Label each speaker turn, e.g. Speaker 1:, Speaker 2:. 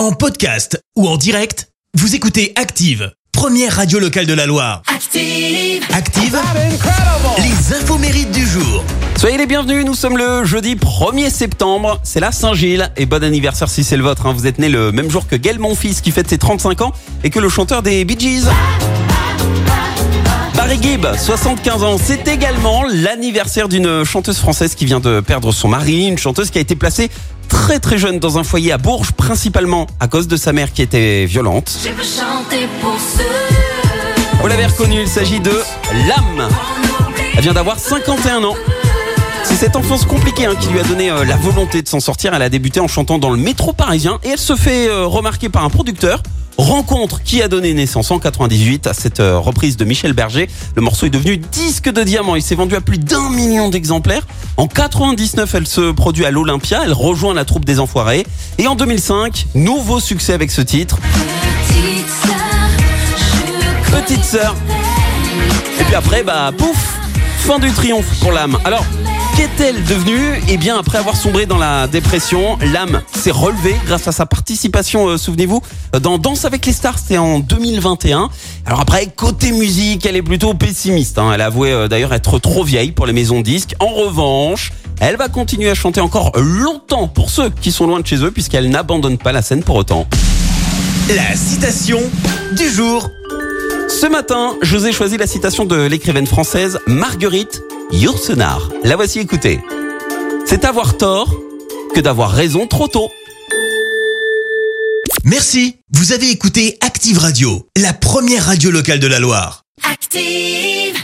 Speaker 1: En podcast ou en direct, vous écoutez Active, première radio locale de la Loire.
Speaker 2: Active.
Speaker 1: Active, les infos mérites du jour.
Speaker 3: Soyez les bienvenus, nous sommes le jeudi 1er septembre, c'est la Saint-Gilles et bon anniversaire si c'est le vôtre. hein. Vous êtes né le même jour que Gaël Monfils qui fête ses 35 ans et que le chanteur des Bee Gees. Gibb, 75 ans, c'est également l'anniversaire d'une chanteuse française qui vient de perdre son mari, une chanteuse qui a été placée très très jeune dans un foyer à Bourges, principalement à cause de sa mère qui était violente.
Speaker 2: Pour.
Speaker 3: Vous l'avez reconnu, il s'agit de Lame. Elle vient d'avoir 51 ans. C'est cette enfance compliquée hein, qui lui a donné euh, la volonté de s'en sortir. Elle a débuté en chantant dans le métro parisien et elle se fait euh, remarquer par un producteur. Rencontre qui a donné naissance en 98 à cette euh, reprise de Michel Berger. Le morceau est devenu disque de diamant. Il s'est vendu à plus d'un million d'exemplaires. En 99, elle se produit à l'Olympia. Elle rejoint la troupe des Enfoirés. Et en 2005, nouveau succès avec ce titre.
Speaker 2: Petite sœur,
Speaker 3: Petite sœur. Et puis après, bah pouf, fin du triomphe pour l'âme. Alors, qu'est-elle devenue? Eh bien, après avoir sombré dans la dépression, l'âme s'est relevée grâce à sa participation, euh, souvenez-vous, dans Danse avec les stars, c'était en 2021. Alors après, côté musique, elle est plutôt pessimiste. hein. Elle a avoué euh, d'ailleurs être trop vieille pour les maisons de disques. En revanche, elle va continuer à chanter encore longtemps pour ceux qui sont loin de chez eux, puisqu'elle n'abandonne pas la scène pour autant.
Speaker 1: La citation du jour.
Speaker 3: Ce matin, je vous ai choisi la citation de l'écrivaine française Marguerite Yourcenar. La voici écoutez. C'est avoir tort que d'avoir raison trop tôt.
Speaker 1: Merci, vous avez écouté Active Radio, la première radio locale de la Loire.
Speaker 2: Active.